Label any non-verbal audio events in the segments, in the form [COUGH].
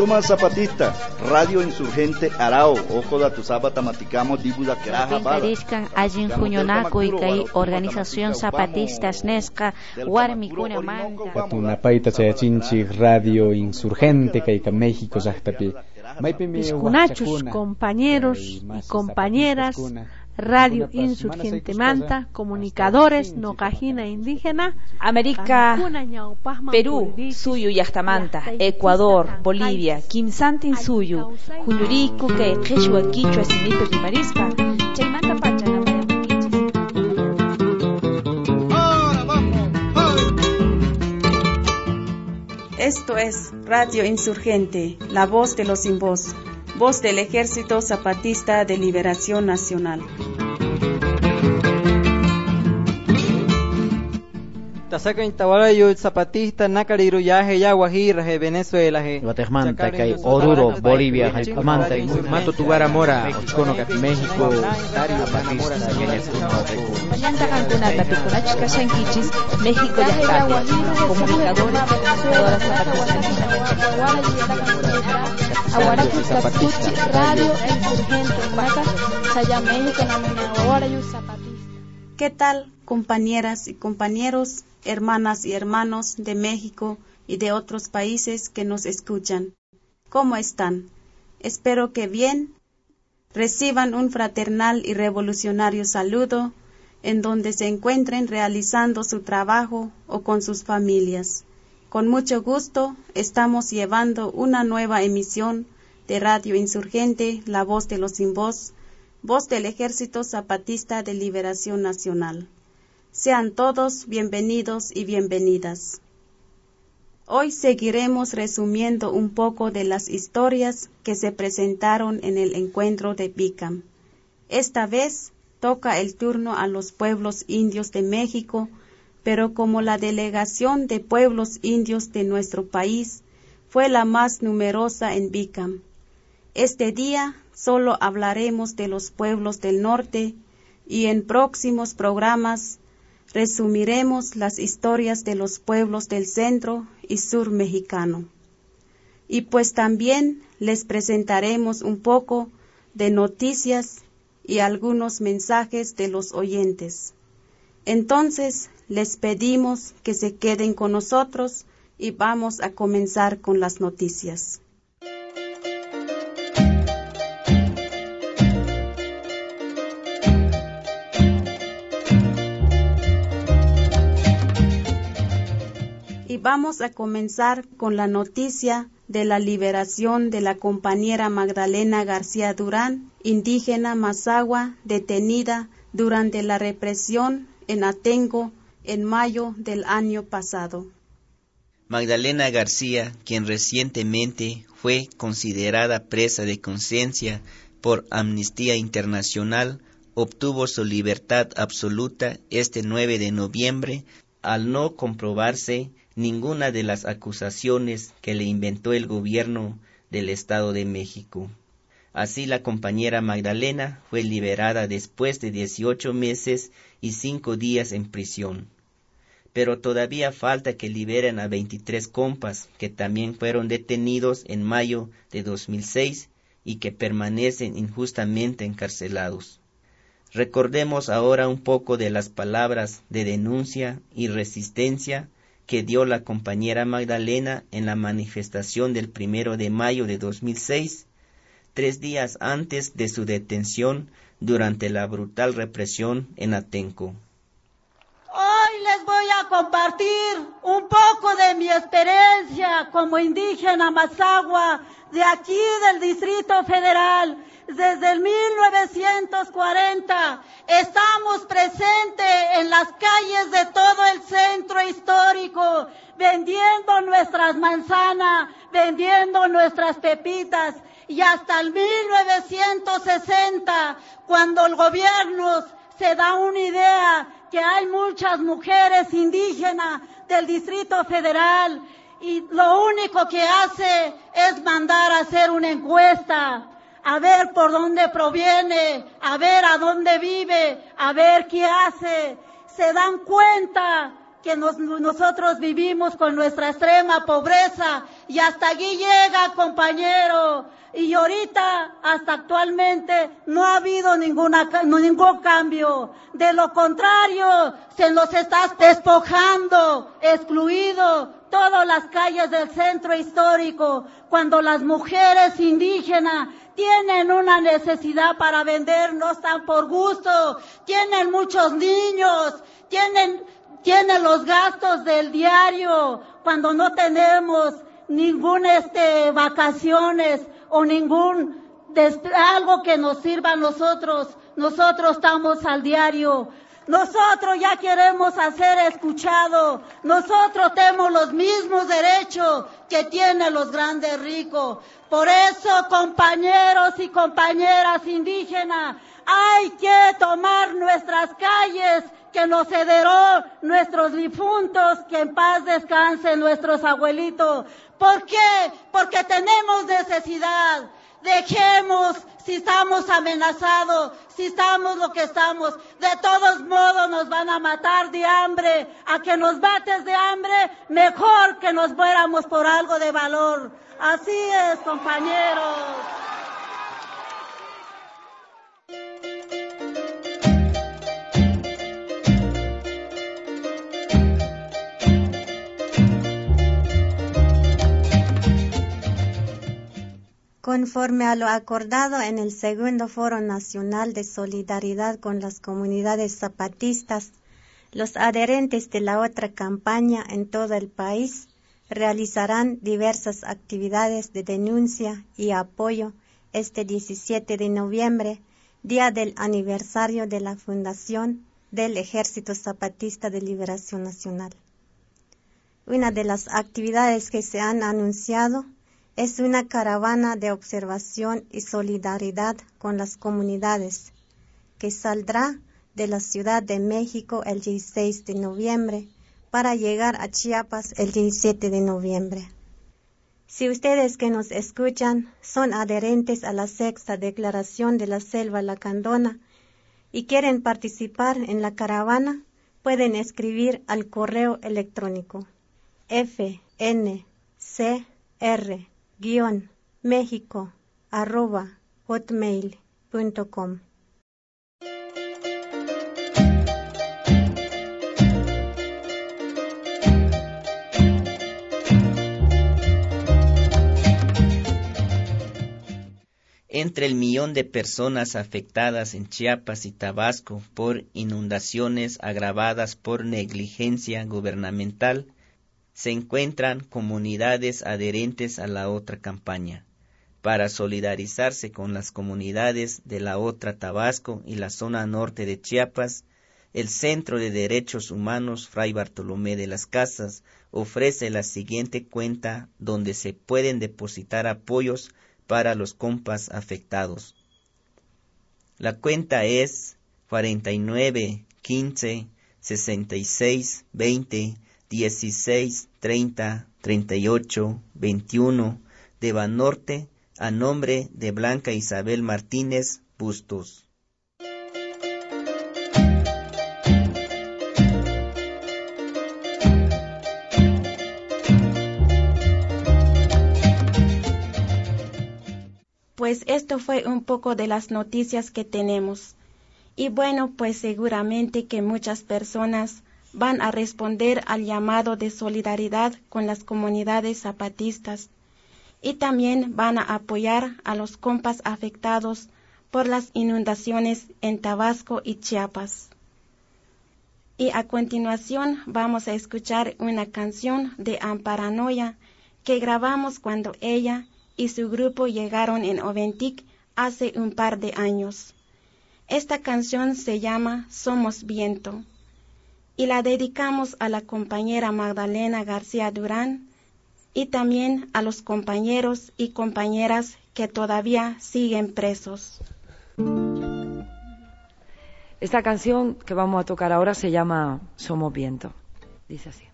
Tuma Zapatista, Radio Insurgente Arao, Ojo da tu Zapata Maticamo, Dibuda Queraja Pintariscan allin Juñonaco y Kai Organización Zapatistas Nesca, Warmicuna Manga. Tunapaita Chayachinchi, Radio Insurgente, Kaika México, Zahtapi. Piscunachos, compañeros y compañeras. Radio Insurgente Manta, Comunicadores, Nocajina Indígena, América, Perú, Suyu Yachtamanta, Ecuador, Bolivia, Kimsantin Suyu, Juñuriku, que Quechua, Quichua, Sinipe, Rimarisca, Chaymanta Pachana, Esto es Radio Insurgente, la voz de los sin voz voz del Ejército Zapatista de Liberación Nacional. Tasaka intawarayo zapatista nakariru yaje ya guajira he Venezuela he Guatemala Oruro Bolivia hay Manta Mato Tugara Mora Chicono kat México Dario Kashankichis México Aguaracu Zapatuchi Radio Insurgente Mata Saya México ahora Zapatista. ¿Qué tal compañeras y compañeros hermanas y hermanos de México y de otros países que nos escuchan. ¿Cómo están? Espero que bien. Reciban un fraternal y revolucionario saludo en donde se encuentren realizando su trabajo o con sus familias. Con mucho gusto estamos llevando una nueva emisión de Radio Insurgente, La Voz de los Sin Voz, voz del Ejército Zapatista de Liberación Nacional. Sean todos bienvenidos y bienvenidas. Hoy seguiremos resumiendo un poco de las historias que se presentaron en el encuentro de Bicam. Esta vez toca el turno a los pueblos indios de México, pero como la delegación de pueblos indios de nuestro país fue la más numerosa en Bicam, este día solo hablaremos de los pueblos del norte y en próximos programas resumiremos las historias de los pueblos del centro y sur mexicano. Y pues también les presentaremos un poco de noticias y algunos mensajes de los oyentes. Entonces les pedimos que se queden con nosotros y vamos a comenzar con las noticias. Vamos a comenzar con la noticia de la liberación de la compañera Magdalena García Durán, indígena Mazagua, detenida durante la represión en Atengo en mayo del año pasado. Magdalena García, quien recientemente fue considerada presa de conciencia por Amnistía Internacional, obtuvo su libertad absoluta este 9 de noviembre al no comprobarse ninguna de las acusaciones que le inventó el gobierno del Estado de México. Así la compañera Magdalena fue liberada después de 18 meses y cinco días en prisión. Pero todavía falta que liberen a 23 compas que también fueron detenidos en mayo de 2006 y que permanecen injustamente encarcelados. Recordemos ahora un poco de las palabras de denuncia y resistencia que dio la compañera Magdalena en la manifestación del primero de mayo de 2006, tres días antes de su detención durante la brutal represión en Atenco. Les voy a compartir un poco de mi experiencia como indígena mazagua de aquí del Distrito Federal desde el 1940 estamos presentes en las calles de todo el centro histórico, vendiendo nuestras manzanas, vendiendo nuestras pepitas. Y hasta el 1960, cuando el gobierno se da una idea que hay muchas mujeres indígenas del Distrito Federal y lo único que hace es mandar a hacer una encuesta a ver por dónde proviene, a ver a dónde vive, a ver qué hace. Se dan cuenta que nosotros vivimos con nuestra extrema pobreza y hasta allí llega, compañero. Y ahorita, hasta actualmente, no ha habido ninguna, ningún cambio. De lo contrario, se nos está despojando, excluido todas las calles del centro histórico, cuando las mujeres indígenas tienen una necesidad para vender, no están por gusto, tienen muchos niños, tienen tiene los gastos del diario cuando no tenemos ningún este vacaciones o ningún algo que nos sirva a nosotros. Nosotros estamos al diario. Nosotros ya queremos hacer escuchado. Nosotros tenemos los mismos derechos que tienen los grandes ricos. Por eso, compañeros y compañeras indígenas, hay que tomar nuestras calles que nos heredó nuestros difuntos, que en paz descansen nuestros abuelitos. ¿Por qué? Porque tenemos necesidad. Dejemos si estamos amenazados, si estamos lo que estamos. De todos modos nos van a matar de hambre. A que nos bates de hambre, mejor que nos muéramos por algo de valor. Así es, compañeros. Conforme a lo acordado en el segundo Foro Nacional de Solidaridad con las Comunidades Zapatistas, los adherentes de la otra campaña en todo el país realizarán diversas actividades de denuncia y apoyo este 17 de noviembre, día del aniversario de la fundación del Ejército Zapatista de Liberación Nacional. Una de las actividades que se han anunciado es una caravana de observación y solidaridad con las comunidades que saldrá de la Ciudad de México el 16 de noviembre para llegar a Chiapas el 17 de noviembre. Si ustedes que nos escuchan son adherentes a la sexta declaración de la selva lacandona y quieren participar en la caravana, pueden escribir al correo electrónico fncr guion México arroba hotmail.com. Entre el millón de personas afectadas en Chiapas y Tabasco por inundaciones agravadas por negligencia gubernamental, se encuentran comunidades adherentes a la otra campaña. Para solidarizarse con las comunidades de la otra Tabasco y la zona norte de Chiapas, el Centro de Derechos Humanos Fray Bartolomé de las Casas ofrece la siguiente cuenta donde se pueden depositar apoyos para los compas afectados. La cuenta es 49 15 66 20 16, 30, 38, 21 de Banorte a nombre de Blanca Isabel Martínez Bustos. Pues esto fue un poco de las noticias que tenemos. Y bueno, pues seguramente que muchas personas van a responder al llamado de solidaridad con las comunidades zapatistas y también van a apoyar a los compas afectados por las inundaciones en Tabasco y Chiapas. Y a continuación vamos a escuchar una canción de Amparanoia que grabamos cuando ella y su grupo llegaron en Oventic hace un par de años. Esta canción se llama Somos Viento y la dedicamos a la compañera Magdalena García Durán y también a los compañeros y compañeras que todavía siguen presos. Esta canción que vamos a tocar ahora se llama Somos Viento. Dice así.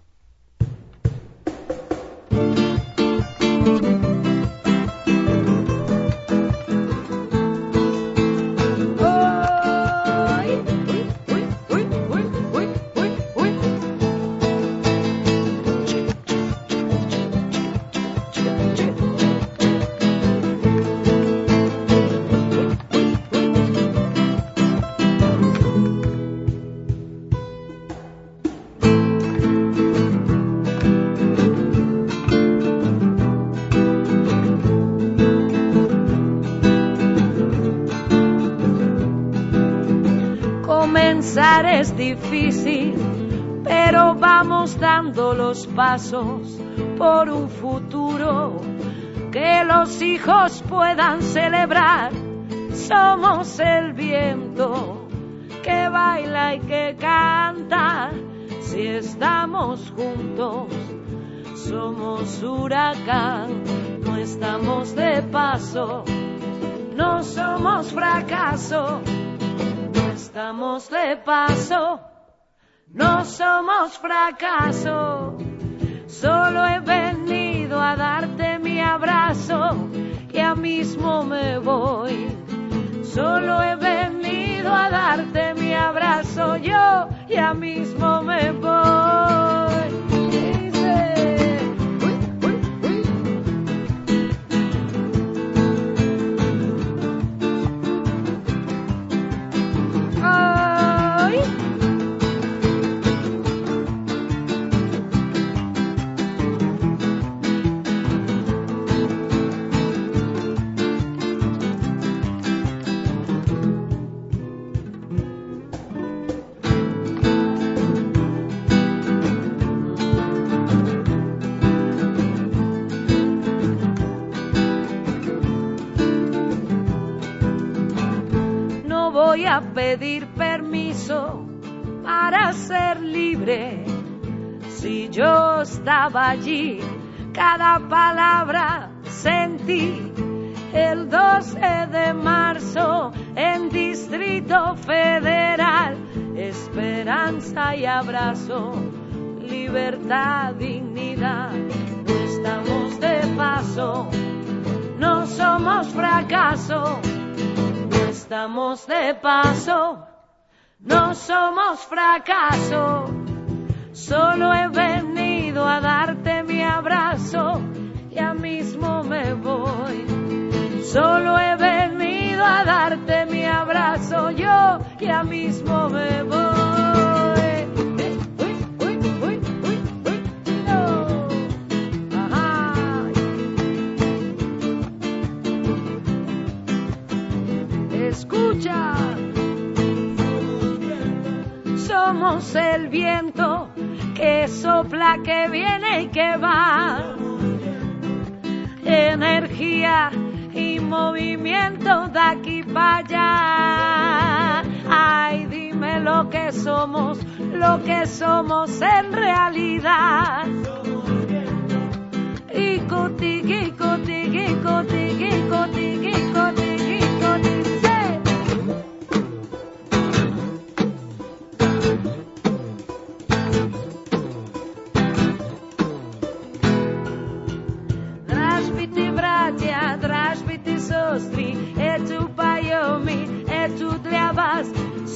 Es difícil, pero vamos dando los pasos por un futuro que los hijos puedan celebrar. Somos el viento que baila y que canta si estamos juntos. Somos huracán, no estamos de paso, no somos fracaso, estamos de paso, no somos fracaso. Solo he venido a darte mi abrazo, ya mismo me voy. Solo he venido a darte mi abrazo, yo ya mismo me voy. Pedir permiso para ser libre. Si yo estaba allí, cada palabra sentí. El 12 de marzo en Distrito Federal, esperanza y abrazo, libertad, dignidad. No estamos de paso, no somos fracaso estamos de paso, no somos fracaso. Solo he venido a darte mi abrazo, ya mismo me voy. Solo he venido a darte mi abrazo, yo ya mismo me voy. El viento que sopla, que viene y que va. Energía y movimiento de aquí para allá. Ay, dime lo que somos, lo que somos en realidad. Y cotigi, cotigi, cotigi, cotigi,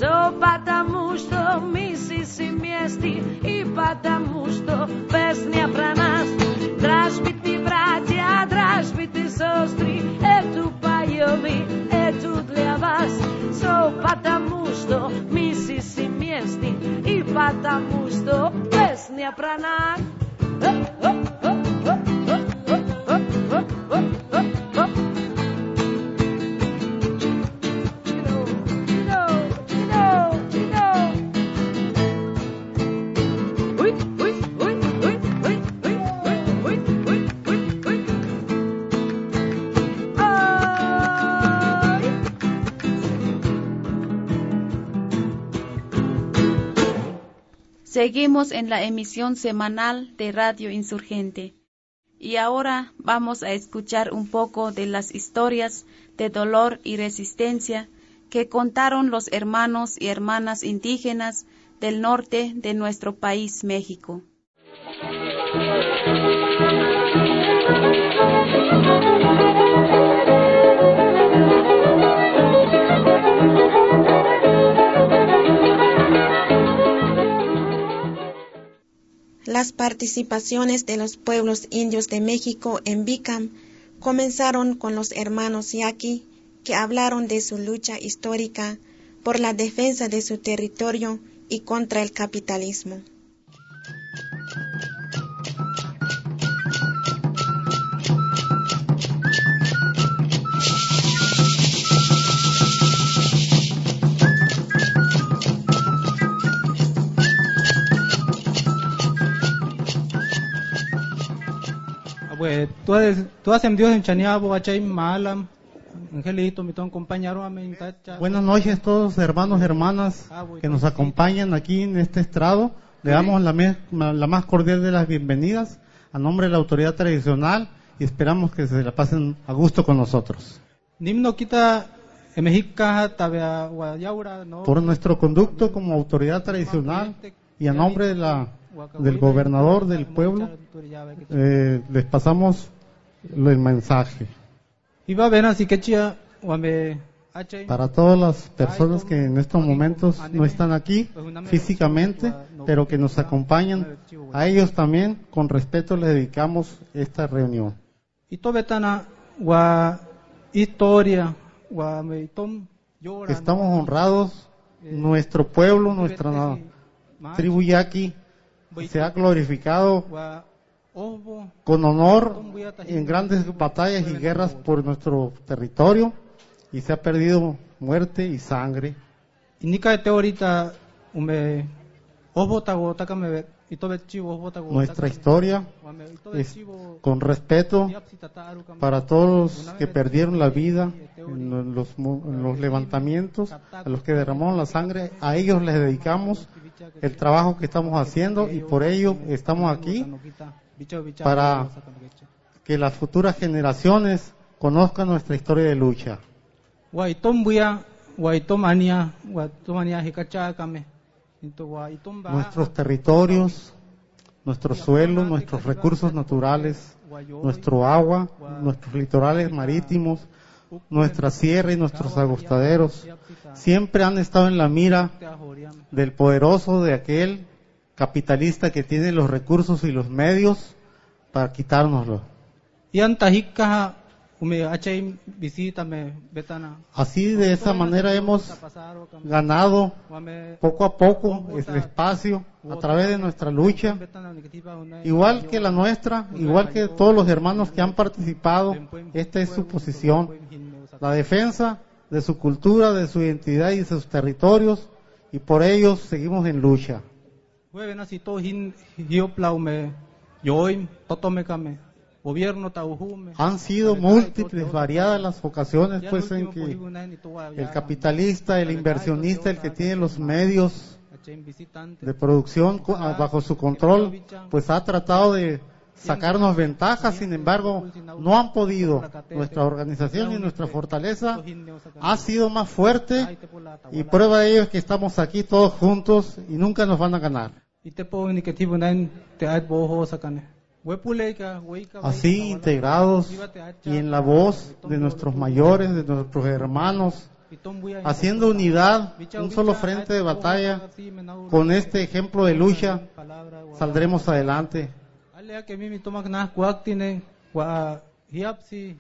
Σοπάτα μου στο μίση σημειέστη Η πάτα μου στο πέσνια φρανάς Δράσπι τη βράτια, δράσπι τη σώστρη Ε του παγιωμή, ε του τλιαβάς Σοπάτα μου στο μίση σημειέστη Η πάτα μου στο πέσνια φρανάς ε, ε, ε. Seguimos en la emisión semanal de Radio Insurgente. Y ahora vamos a escuchar un poco de las historias de dolor y resistencia que contaron los hermanos y hermanas indígenas del norte de nuestro país, México. Participaciones de los pueblos indios de México en Bicam comenzaron con los hermanos Yaqui, que hablaron de su lucha histórica por la defensa de su territorio y contra el capitalismo. Tú, tú haces Dios en Chaniabo, Achay Malam, Angelito, mi compañero. Buenas noches todos hermanos y hermanas ah, que nos acompañan aquí en este estrado. Le damos la, la más cordial de las bienvenidas a nombre de la autoridad tradicional y esperamos que se la pasen a gusto con nosotros. Por nuestro conducto como autoridad tradicional y a nombre de la, del gobernador del pueblo, eh, les pasamos el mensaje. Para todas las personas que en estos momentos no están aquí físicamente, pero que nos acompañan, a ellos también con respeto les dedicamos esta reunión. Estamos honrados, nuestro pueblo, nuestra tribu yaqui se ha glorificado con honor en grandes batallas y guerras por nuestro territorio y se ha perdido muerte y sangre. Nuestra historia es con respeto para todos los que perdieron la vida en los, en los levantamientos, a los que derramaron la sangre, a ellos les dedicamos el trabajo que estamos haciendo y por ello estamos aquí para que las futuras generaciones conozcan nuestra historia de lucha. Nuestros territorios, nuestros suelos, nuestros recursos naturales, nuestro agua, nuestros litorales marítimos, nuestra sierra y nuestros agostaderos siempre han estado en la mira del poderoso de aquel capitalista que tiene los recursos y los medios para quitárnoslo. Así de esa manera hemos ganado poco a poco el espacio a través de nuestra lucha, igual que la nuestra, igual que todos los hermanos que han participado, esta es su posición, la defensa de su cultura, de su identidad y de sus territorios, y por ello seguimos en lucha. Han sido múltiples, variadas las ocasiones pues en que el capitalista, el inversionista, el que tiene los medios de producción bajo su control, pues ha tratado de sacarnos ventajas, sin embargo, no han podido. Nuestra organización y nuestra fortaleza ha sido más fuerte y prueba de ello es que estamos aquí todos juntos y nunca nos van a ganar. Así integrados y en la voz de nuestros mayores, de nuestros hermanos, haciendo unidad, un solo frente de batalla, con este ejemplo de lucha, saldremos adelante.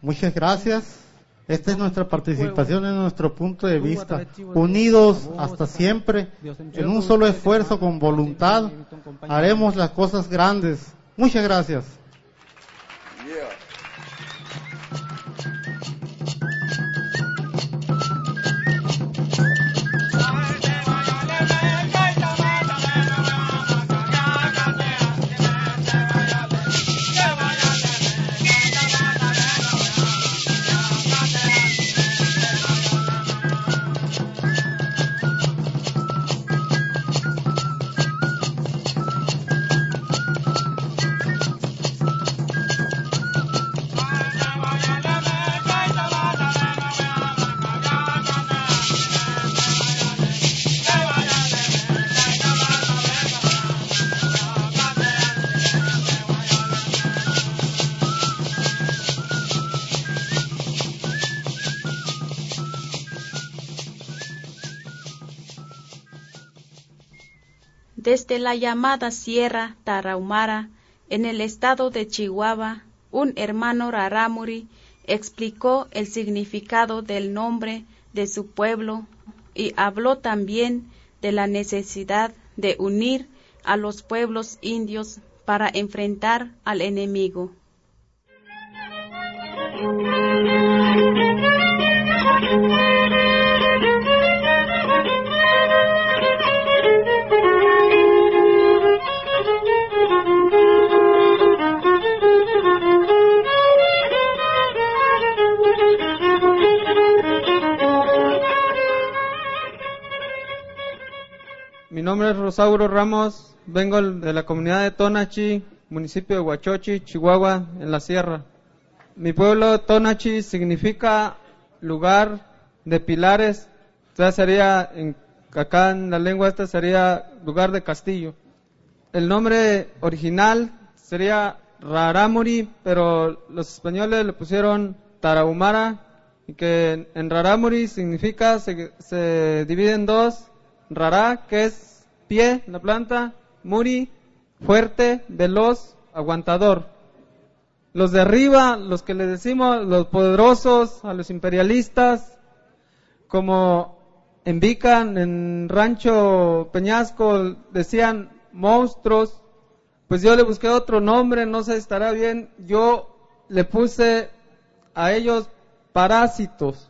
Muchas gracias. Esta es nuestra participación en nuestro punto de vista. Unidos hasta siempre, en un solo esfuerzo con voluntad, haremos las cosas grandes Muchas gracias. Desde la llamada Sierra Tarahumara, en el estado de Chihuahua, un hermano Raramuri explicó el significado del nombre de su pueblo y habló también de la necesidad de unir a los pueblos indios para enfrentar al enemigo. [LAUGHS] Mi nombre es Rosauro Ramos, vengo de la comunidad de Tonachi, municipio de Huachochi, Chihuahua, en la sierra. Mi pueblo Tonachi significa lugar de pilares, o sea, sería, en, acá en la lengua esta sería lugar de castillo. El nombre original sería Raramuri, pero los españoles le pusieron Tarahumara, y que en Raramuri significa, se, se divide en dos, Rara, que es pie, la planta, Muri, fuerte, veloz, aguantador. Los de arriba, los que le decimos, los poderosos, a los imperialistas, como en Vican, en Rancho Peñasco, decían monstruos, pues yo le busqué otro nombre, no sé, estará bien. Yo le puse a ellos parásitos.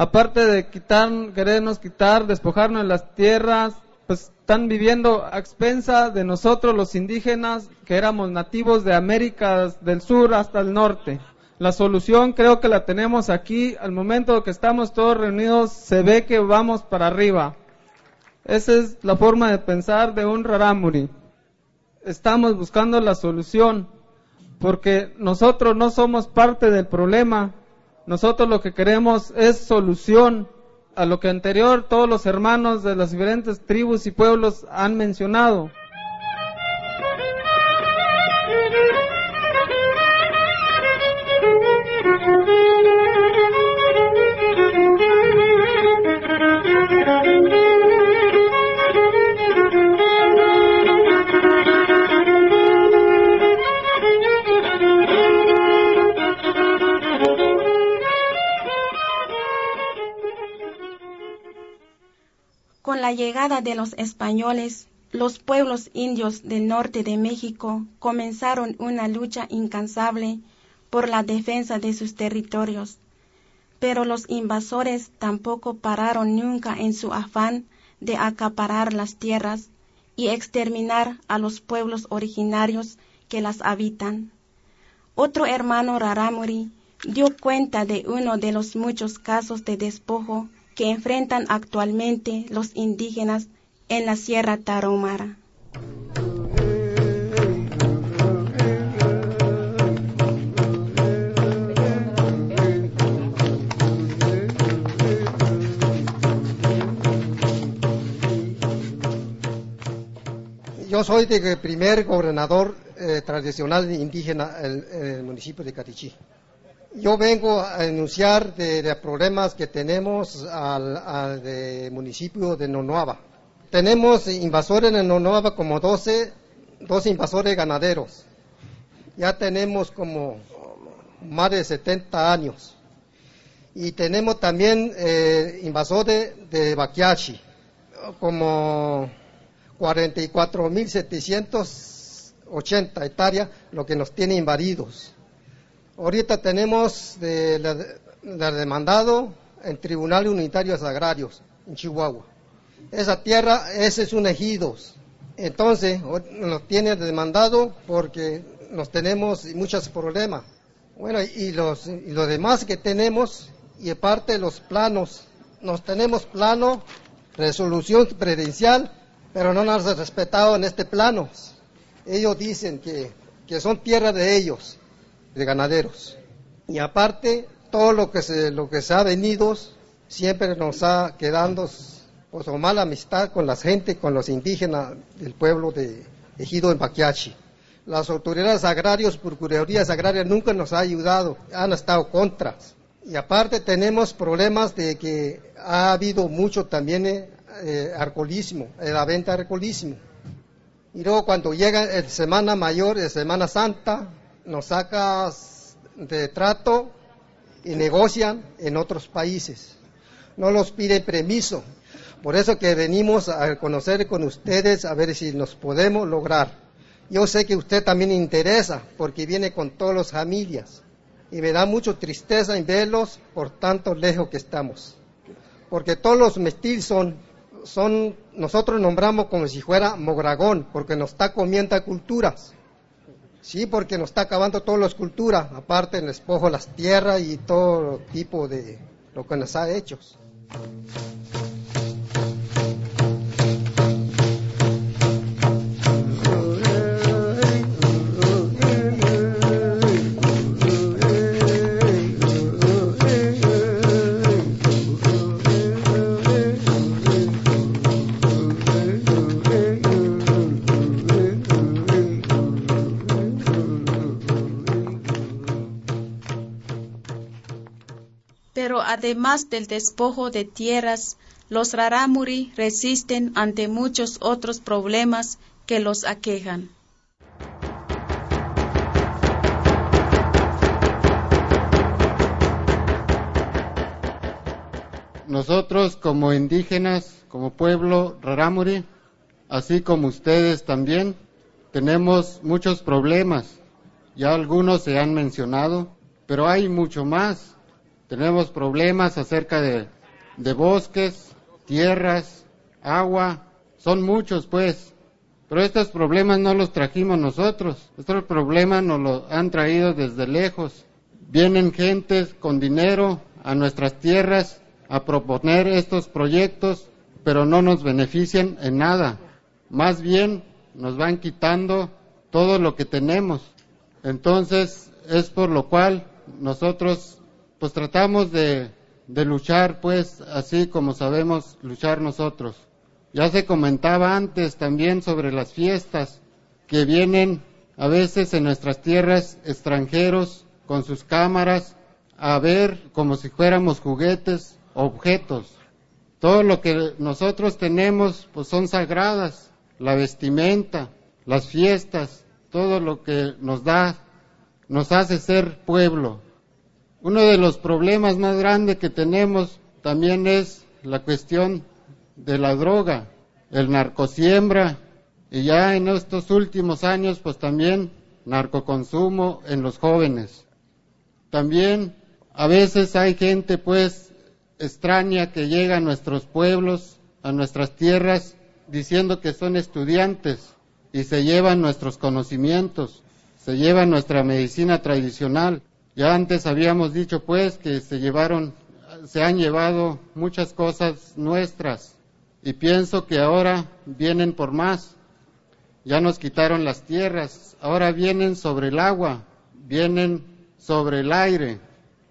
Aparte de quitar, querernos quitar, despojarnos de las tierras, pues están viviendo a expensa de nosotros los indígenas que éramos nativos de América del Sur hasta el norte. La solución creo que la tenemos aquí. Al momento que estamos todos reunidos se ve que vamos para arriba. Esa es la forma de pensar de un rarámuri. Estamos buscando la solución porque nosotros no somos parte del problema. Nosotros lo que queremos es solución a lo que anterior todos los hermanos de las diferentes tribus y pueblos han mencionado. Con la llegada de los españoles, los pueblos indios del norte de México comenzaron una lucha incansable por la defensa de sus territorios. Pero los invasores tampoco pararon nunca en su afán de acaparar las tierras y exterminar a los pueblos originarios que las habitan. Otro hermano Raramuri dio cuenta de uno de los muchos casos de despojo que enfrentan actualmente los indígenas en la Sierra Tarahumara. Yo soy el primer gobernador eh, tradicional indígena en el municipio de Catichí. Yo vengo a denunciar de, problemas que tenemos al, municipio de Nonoaba. Tenemos invasores en Nonoaba como 12, 12 invasores ganaderos. Ya tenemos como más de 70 años. Y tenemos también eh, invasores de Baquiachi, como 44.780 hectáreas, lo que nos tiene invadidos. Ahorita tenemos de la, demandado en Tribunales Unitarios Agrarios en Chihuahua. Esa tierra, ese es un ejido. Entonces, nos tiene demandado porque nos tenemos muchos problemas. Bueno, y los, y demás que tenemos, y aparte los planos, nos tenemos plano, resolución presidencial, pero no nos han respetado en este plano. Ellos dicen que, que son tierra de ellos de ganaderos. Y aparte, todo lo que se, lo que se ha venido siempre nos ha quedado pues, o mala amistad con la gente, con los indígenas del pueblo de Ejido en Baquiachi. Las autoridades agrarias, procuradurías agrarias nunca nos han ayudado, han estado contra. Y aparte tenemos problemas de que ha habido mucho también eh alcoholismo, eh, la venta de alcoholismo. Y luego cuando llega el Semana Mayor, el Semana Santa, nos sacas de trato y negocian en otros países. No los piden permiso. Por eso que venimos a conocer con ustedes a ver si nos podemos lograr. Yo sé que usted también interesa porque viene con todas las familias y me da mucha tristeza en verlos por tanto lejos que estamos. Porque todos los mestizos son, son nosotros nombramos como si fuera Mogragón porque nos está comiendo culturas. Sí, porque nos está acabando toda la escultura, aparte el despojo las tierras y todo tipo de lo que nos ha hecho. Además del despojo de tierras, los rarámuri resisten ante muchos otros problemas que los aquejan. Nosotros como indígenas, como pueblo rarámuri, así como ustedes también, tenemos muchos problemas. Ya algunos se han mencionado, pero hay mucho más. Tenemos problemas acerca de, bosques, tierras, agua, son muchos pues. Pero estos problemas no los trajimos nosotros, estos problemas nos los han traído desde lejos. Vienen gentes con dinero a nuestras tierras a proponer estos proyectos, pero no nos benefician en nada. Más bien nos van quitando todo lo que tenemos. Entonces es por lo cual nosotros pues tratamos de, luchar pues así como sabemos luchar nosotros. Ya se comentaba antes también sobre las fiestas que vienen a veces en nuestras tierras extranjeros con sus cámaras a ver como si fuéramos juguetes, objetos. Todo lo que nosotros tenemos pues son sagradas, la vestimenta, las fiestas, todo lo que nos da, nos hace ser pueblo. Uno de los problemas más grandes que tenemos también es la cuestión de la droga, el narcosiembra y ya en estos últimos años pues también narcoconsumo en los jóvenes. También a veces hay gente pues extraña que llega a nuestros pueblos, a nuestras tierras, diciendo que son estudiantes y se llevan nuestros conocimientos, se llevan nuestra medicina tradicional. Ya antes habíamos dicho pues que se llevaron, se han llevado muchas cosas nuestras y pienso que ahora vienen por más. Ya nos quitaron las tierras, ahora vienen sobre el agua, vienen sobre el aire,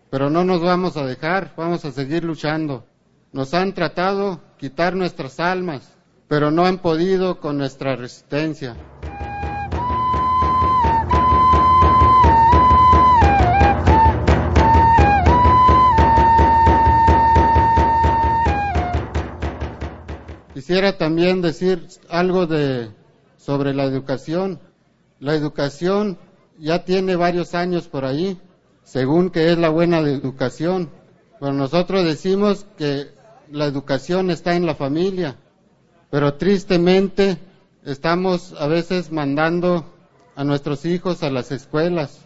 pero no nos vamos a dejar, vamos a seguir luchando. Nos han tratado quitar nuestras almas, pero no han podido con nuestra resistencia. Quisiera también decir algo de, sobre la educación. La educación ya tiene varios años por ahí, según que es la buena educación. Pero nosotros decimos que la educación está en la familia, pero tristemente estamos a veces mandando a nuestros hijos a las escuelas,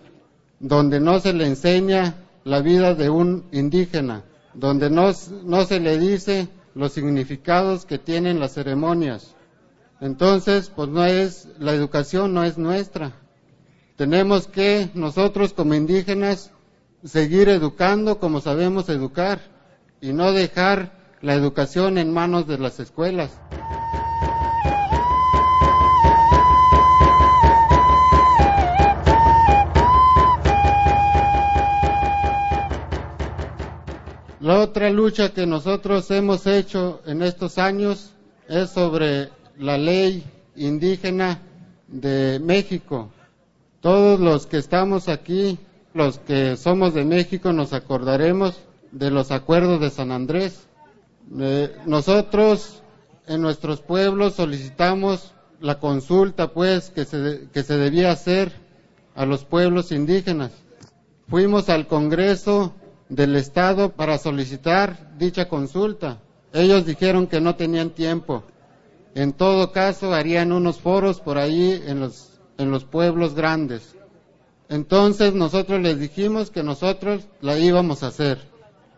donde no se le enseña la vida de un indígena, donde no, no se le dice los significados que tienen las ceremonias. Entonces, pues no es, la educación no es nuestra. Tenemos que nosotros como indígenas seguir educando como sabemos educar y no dejar la educación en manos de las escuelas. La otra lucha que nosotros hemos hecho en estos años es sobre la ley indígena de México. Todos los que estamos aquí, los que somos de México, nos acordaremos de los acuerdos de San Andrés. Eh, nosotros en nuestros pueblos solicitamos la consulta, pues, que se, que se debía hacer a los pueblos indígenas. Fuimos al Congreso del Estado para solicitar dicha consulta. Ellos dijeron que no tenían tiempo. En todo caso, harían unos foros por ahí en los, en los pueblos grandes. Entonces nosotros les dijimos que nosotros la íbamos a hacer.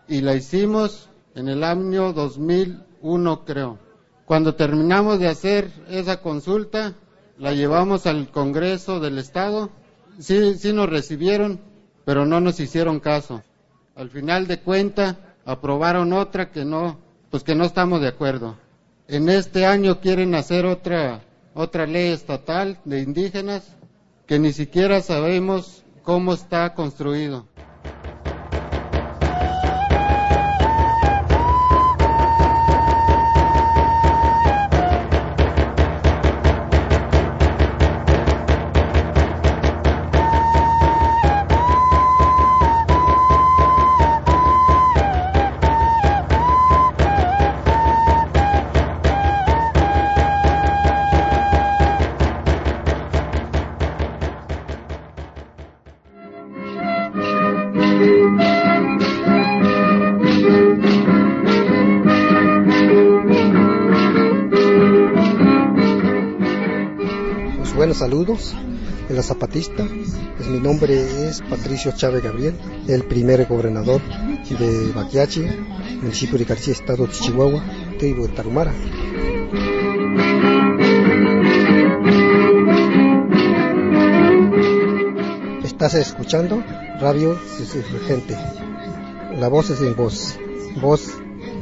Y la hicimos en el año 2001, creo. Cuando terminamos de hacer esa consulta, la llevamos al Congreso del Estado. Sí, sí nos recibieron, pero no nos hicieron caso al final de cuenta aprobaron otra que no, pues que no estamos de acuerdo. En este año quieren hacer otra, otra ley estatal de indígenas que ni siquiera sabemos cómo está construido. Saludos de la Zapatista. Pues mi nombre es Patricio Chávez Gabriel, el primer gobernador de Baquiachi, municipio de García, estado de Chihuahua, tribu de Tarumara. Estás escuchando Radio Insurgente. La voz es en voz. Voz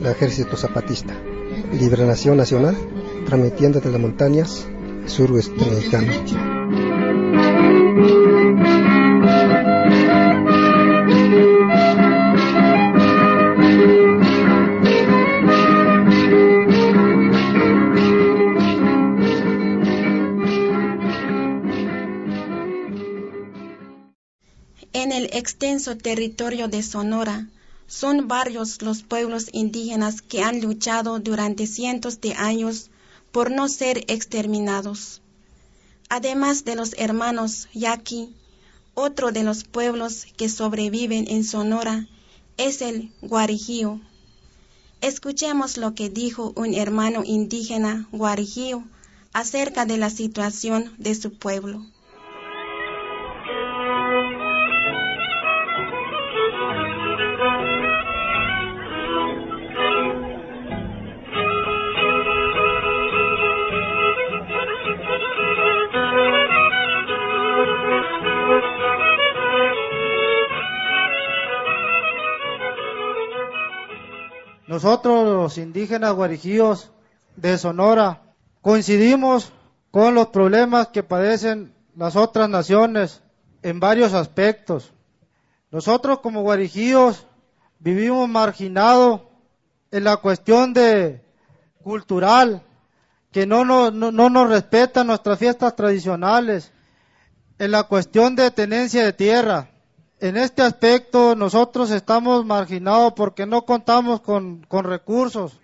del Ejército Zapatista. Liberación Nacional, transmitiendo desde las montañas En el extenso territorio de Sonora, son varios los pueblos indígenas que han luchado durante cientos de años por no ser exterminados. Además de los hermanos yaqui, otro de los pueblos que sobreviven en Sonora es el guarijío. Escuchemos lo que dijo un hermano indígena guarijío acerca de la situación de su pueblo. Nosotros, los indígenas guarijíos de Sonora, coincidimos con los problemas que padecen las otras naciones en varios aspectos. Nosotros como guarijíos vivimos marginados en la cuestión de cultural, que no nos, no, no nos respetan nuestras fiestas tradicionales, en la cuestión de tenencia de tierra, en este aspecto nosotros estamos marginados porque no contamos con, recursos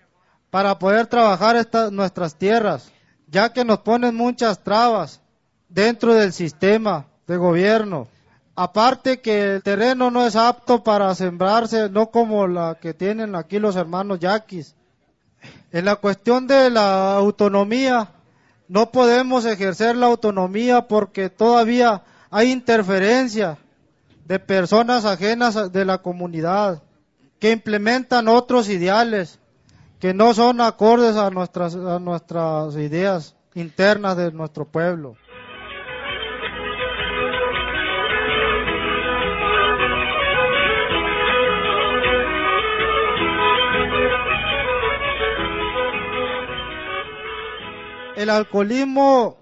para poder trabajar nuestras tierras, ya que nos ponen muchas trabas dentro del sistema de gobierno. Aparte que el terreno no es apto para sembrarse, no como la que tienen aquí los hermanos yaquis. En la cuestión de la autonomía, no podemos ejercer la autonomía porque todavía hay interferencia de personas ajenas de la comunidad, que implementan otros ideales que no son acordes a nuestras, a nuestras ideas internas de nuestro pueblo. El alcoholismo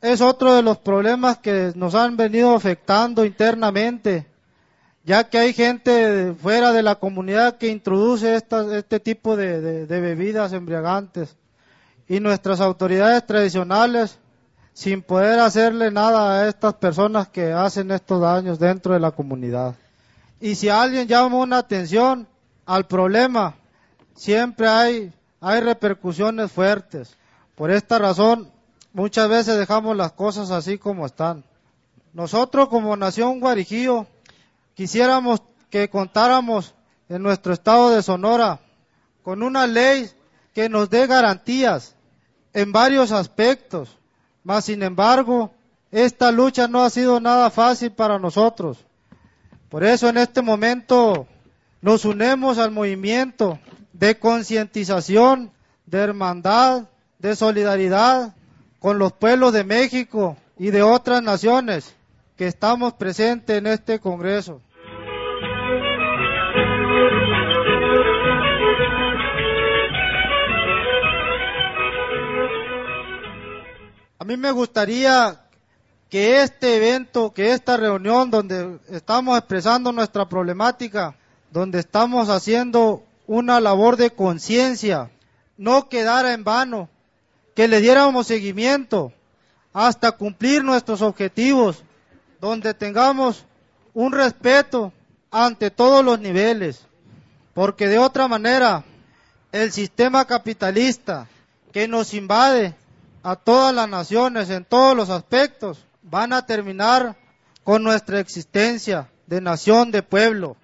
es otro de los problemas que nos han venido afectando internamente, ya que hay gente fuera de la comunidad que introduce este tipo de, bebidas embriagantes y nuestras autoridades tradicionales, sin poder hacerle nada a estas personas que hacen estos daños dentro de la comunidad. Y si alguien llama una atención al problema, siempre hay, hay repercusiones fuertes. Por esta razón, Muchas veces dejamos las cosas así como están. Nosotros como nación guarijío quisiéramos que contáramos en nuestro estado de Sonora con una ley que nos dé garantías en varios aspectos. Mas, sin embargo, esta lucha no ha sido nada fácil para nosotros. Por eso en este momento nos unemos al movimiento de concientización, de hermandad, de solidaridad con los pueblos de México y de otras naciones que estamos presentes en este Congreso. A mí me gustaría que este evento, que esta reunión donde estamos expresando nuestra problemática, donde estamos haciendo una labor de conciencia, no quedara en vano, que le diéramos seguimiento hasta cumplir nuestros objetivos, donde tengamos un respeto ante todos los niveles, porque de otra manera el sistema capitalista que nos invade a todas las naciones en todos los aspectos van a terminar con nuestra existencia de nación, de pueblo.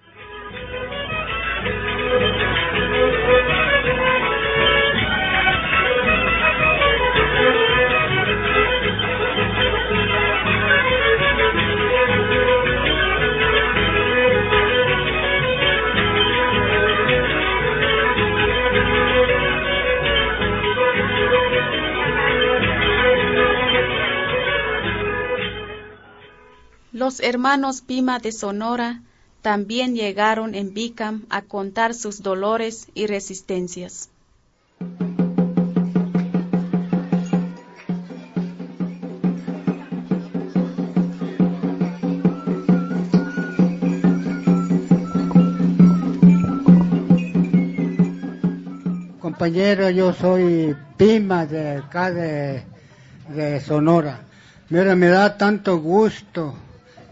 Hermanos Pima de Sonora también llegaron en Bicam a contar sus dolores y resistencias. compañero, yo soy Pima de acá de, de Sonora. Mira, me da tanto gusto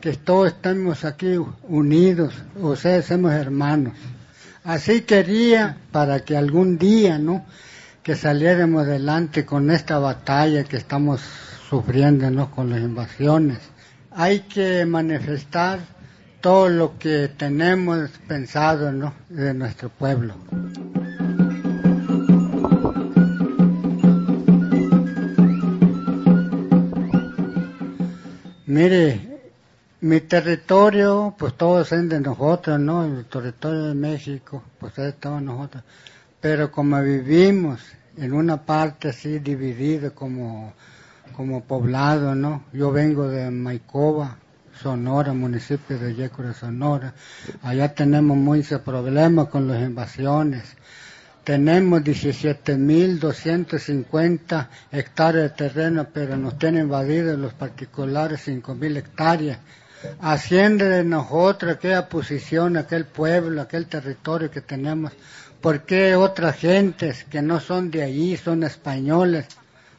que todos estemos aquí unidos, o sea, somos hermanos. Así quería para que algún día, ¿no? Que saliéramos adelante con esta batalla que estamos sufriendo, ¿no? Con las invasiones. Hay que manifestar todo lo que tenemos pensado, ¿no? De nuestro pueblo. Mire, mi territorio, pues todos es de nosotros, ¿no? El territorio de México, pues es de todos nosotros. Pero como vivimos en una parte así dividida como, como poblado, ¿no? Yo vengo de Maicoba, Sonora, municipio de Yécora, Sonora. Allá tenemos muchos problemas con las invasiones tenemos 17.250 hectáreas de terreno, pero nos tienen invadidos los particulares 5.000 hectáreas, haciendo de nosotros aquella posición, aquel pueblo, aquel territorio que tenemos. ¿Por qué otras gentes que no son de allí, son españoles?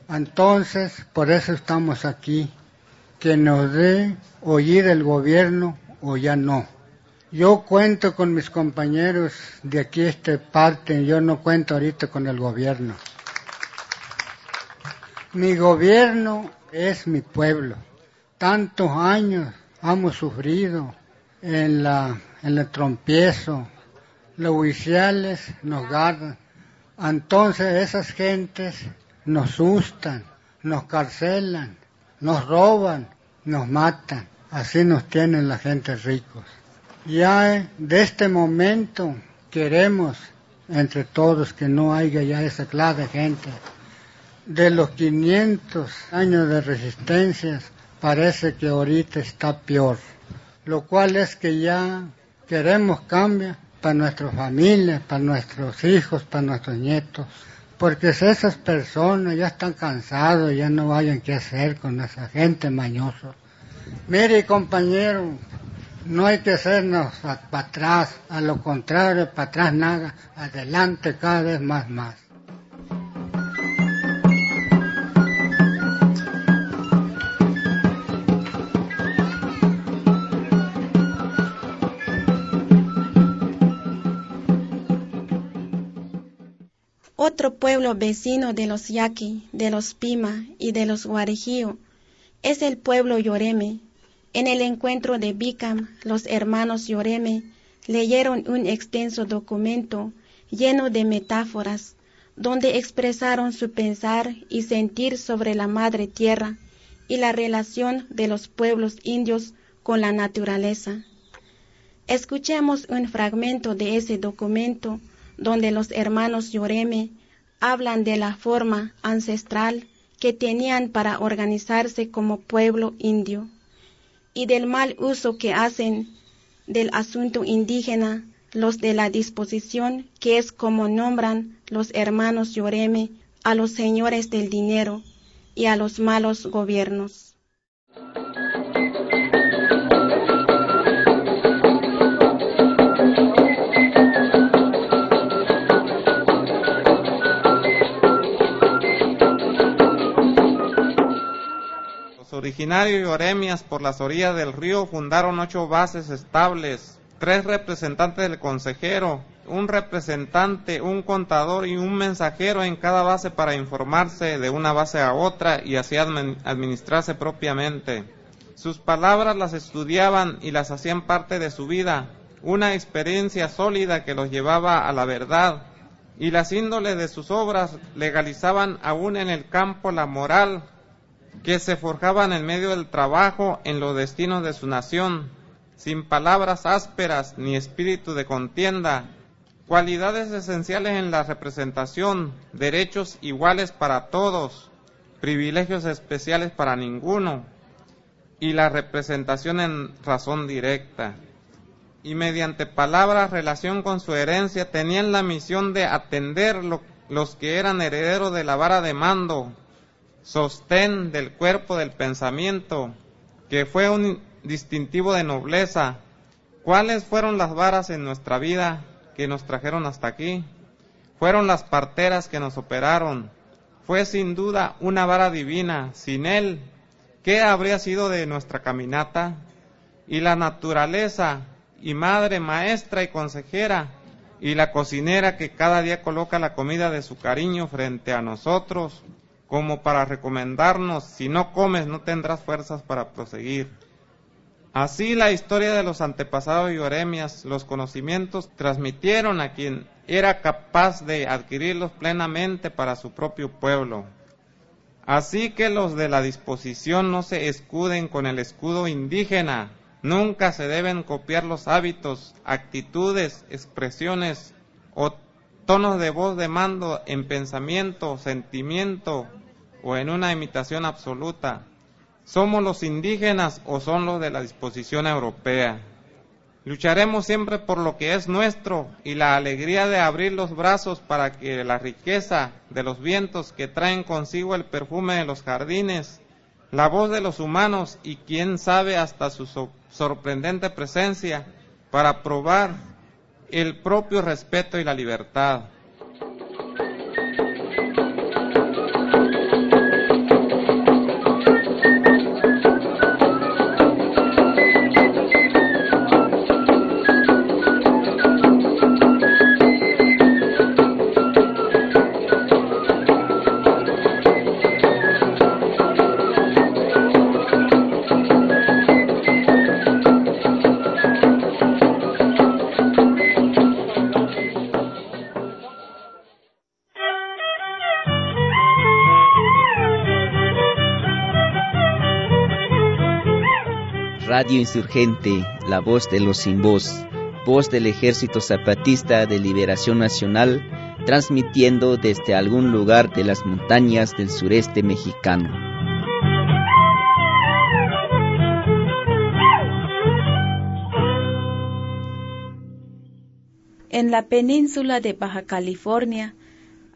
Entonces, por eso estamos aquí, que nos dé oír el gobierno o ya no. Yo cuento con mis compañeros de aquí esta parte, yo no cuento ahorita con el gobierno. Mi gobierno es mi pueblo. Tantos años hemos sufrido en la en el trompiezo. Los oficiales nos guardan. Entonces esas gentes nos sustan, nos carcelan, nos roban, nos matan. Así nos tienen la gente ricos. Ya de este momento queremos entre todos que no haya ya esa clase de gente. De los 500 años de resistencia, parece que ahorita está peor. Lo cual es que ya queremos cambio para nuestras familias, para nuestros hijos, para nuestros nietos. Porque si esas personas ya están cansados, ya no vayan qué hacer con esa gente mañosa. Mire, compañero, no hay que hacernos para atrás, a lo contrario, para atrás nada, adelante cada vez más más. Otro pueblo vecino de los Yaqui, de los Pima y de los Guarijío es el pueblo Yoreme, en el encuentro de Bicam, los hermanos Yoreme leyeron un extenso documento lleno de metáforas, donde expresaron su pensar y sentir sobre la madre tierra y la relación de los pueblos indios con la naturaleza. Escuchemos un fragmento de ese documento donde los hermanos Yoreme hablan de la forma ancestral que tenían para organizarse como pueblo indio y del mal uso que hacen del asunto indígena los de la disposición, que es como nombran los hermanos Yoreme a los señores del dinero y a los malos gobiernos. Originarios oremias por las orillas del río fundaron ocho bases estables, tres representantes del consejero, un representante, un contador y un mensajero en cada base para informarse de una base a otra y así administrarse propiamente. Sus palabras las estudiaban y las hacían parte de su vida, una experiencia sólida que los llevaba a la verdad, y las índoles de sus obras legalizaban aún en el campo la moral que se forjaban en medio del trabajo en los destinos de su nación, sin palabras ásperas ni espíritu de contienda, cualidades esenciales en la representación, derechos iguales para todos, privilegios especiales para ninguno. y la representación en razón directa. Y mediante palabras, relación con su herencia, tenían la misión de atender los que eran herederos de la vara de mando, sostén del cuerpo del pensamiento, que fue un distintivo de nobleza. ¿Cuáles fueron las varas en nuestra vida que nos trajeron hasta aquí? Fueron las parteras que nos operaron. Fue sin duda una vara divina. Sin él, ¿qué habría sido de nuestra caminata? Y la naturaleza, y madre, maestra y consejera, y la cocinera que cada día coloca la comida de su cariño frente a nosotros, como para recomendarnos, si no comes no tendrás fuerzas para proseguir. Así la historia de los antepasados y oremias, los conocimientos transmitieron a quien era capaz de adquirirlos plenamente para su propio pueblo. Así que los de la disposición no se escuden con el escudo indígena, nunca se deben copiar los hábitos, actitudes, expresiones o tonos de voz de mando en pensamiento, sentimiento o en una imitación absoluta. ¿Somos los indígenas o son los de la disposición europea? Lucharemos siempre por lo que es nuestro y la alegría de abrir los brazos para que la riqueza de los vientos que traen consigo el perfume de los jardines, la voz de los humanos y quién sabe hasta su sorprendente presencia para probar el propio respeto y la libertad. Radio Insurgente, la voz de los sin voz, voz del Ejército Zapatista de Liberación Nacional, transmitiendo desde algún lugar de las montañas del sureste mexicano. En la península de Baja California,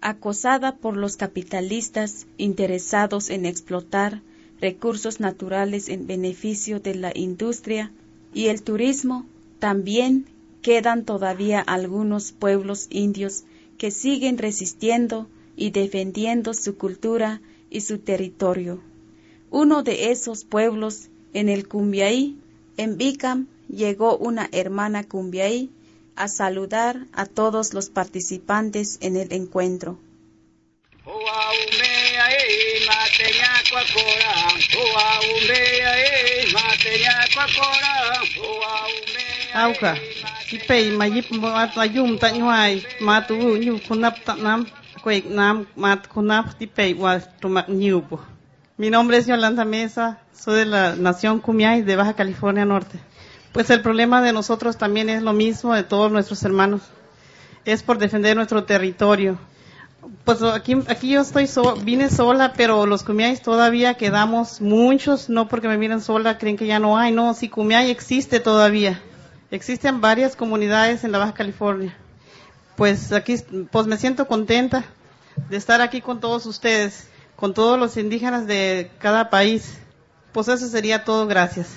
acosada por los capitalistas interesados en explotar recursos naturales en beneficio de la industria y el turismo, también quedan todavía algunos pueblos indios que siguen resistiendo y defendiendo su cultura y su territorio. Uno de esos pueblos, en el Cumbiaí, en Bicam, llegó una hermana Cumbiaí a saludar a todos los participantes en el encuentro. Auka, sipei mayip mayum ta nyuai matu nyu kunap ta nam kuek kunap wa. Mi nombre es Yolanda Mesa, soy de la Nación Cumiay de Baja California Norte. Pues el problema de nosotros también es lo mismo de todos nuestros hermanos. Es por defender nuestro territorio, pues aquí, aquí yo estoy, vine sola, pero los cumiáis todavía quedamos muchos, no porque me miren sola, creen que ya no hay, no, si cumiay existe todavía. Existen varias comunidades en la Baja California. Pues aquí, pues me siento contenta de estar aquí con todos ustedes, con todos los indígenas de cada país. Pues eso sería todo, gracias.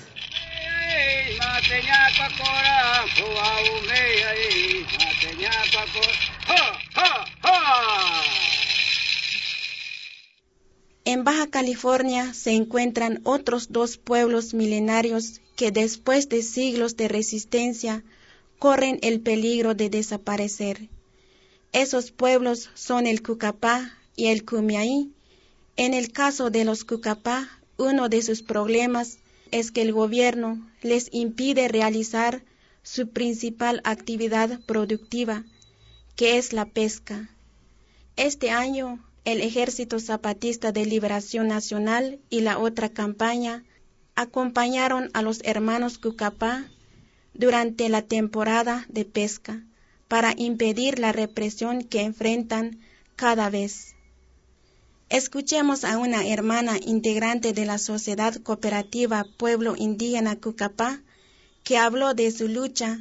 En Baja California se encuentran otros dos pueblos milenarios que después de siglos de resistencia corren el peligro de desaparecer. Esos pueblos son el Cucapá y el Cumiaí. En el caso de los Cucapá, uno de sus problemas es que el gobierno les impide realizar su principal actividad productiva, que es la pesca. Este año, el Ejército Zapatista de Liberación Nacional y la otra campaña acompañaron a los hermanos Cucapá durante la temporada de pesca para impedir la represión que enfrentan cada vez. Escuchemos a una hermana integrante de la Sociedad Cooperativa Pueblo Indígena Cucapá que habló de su lucha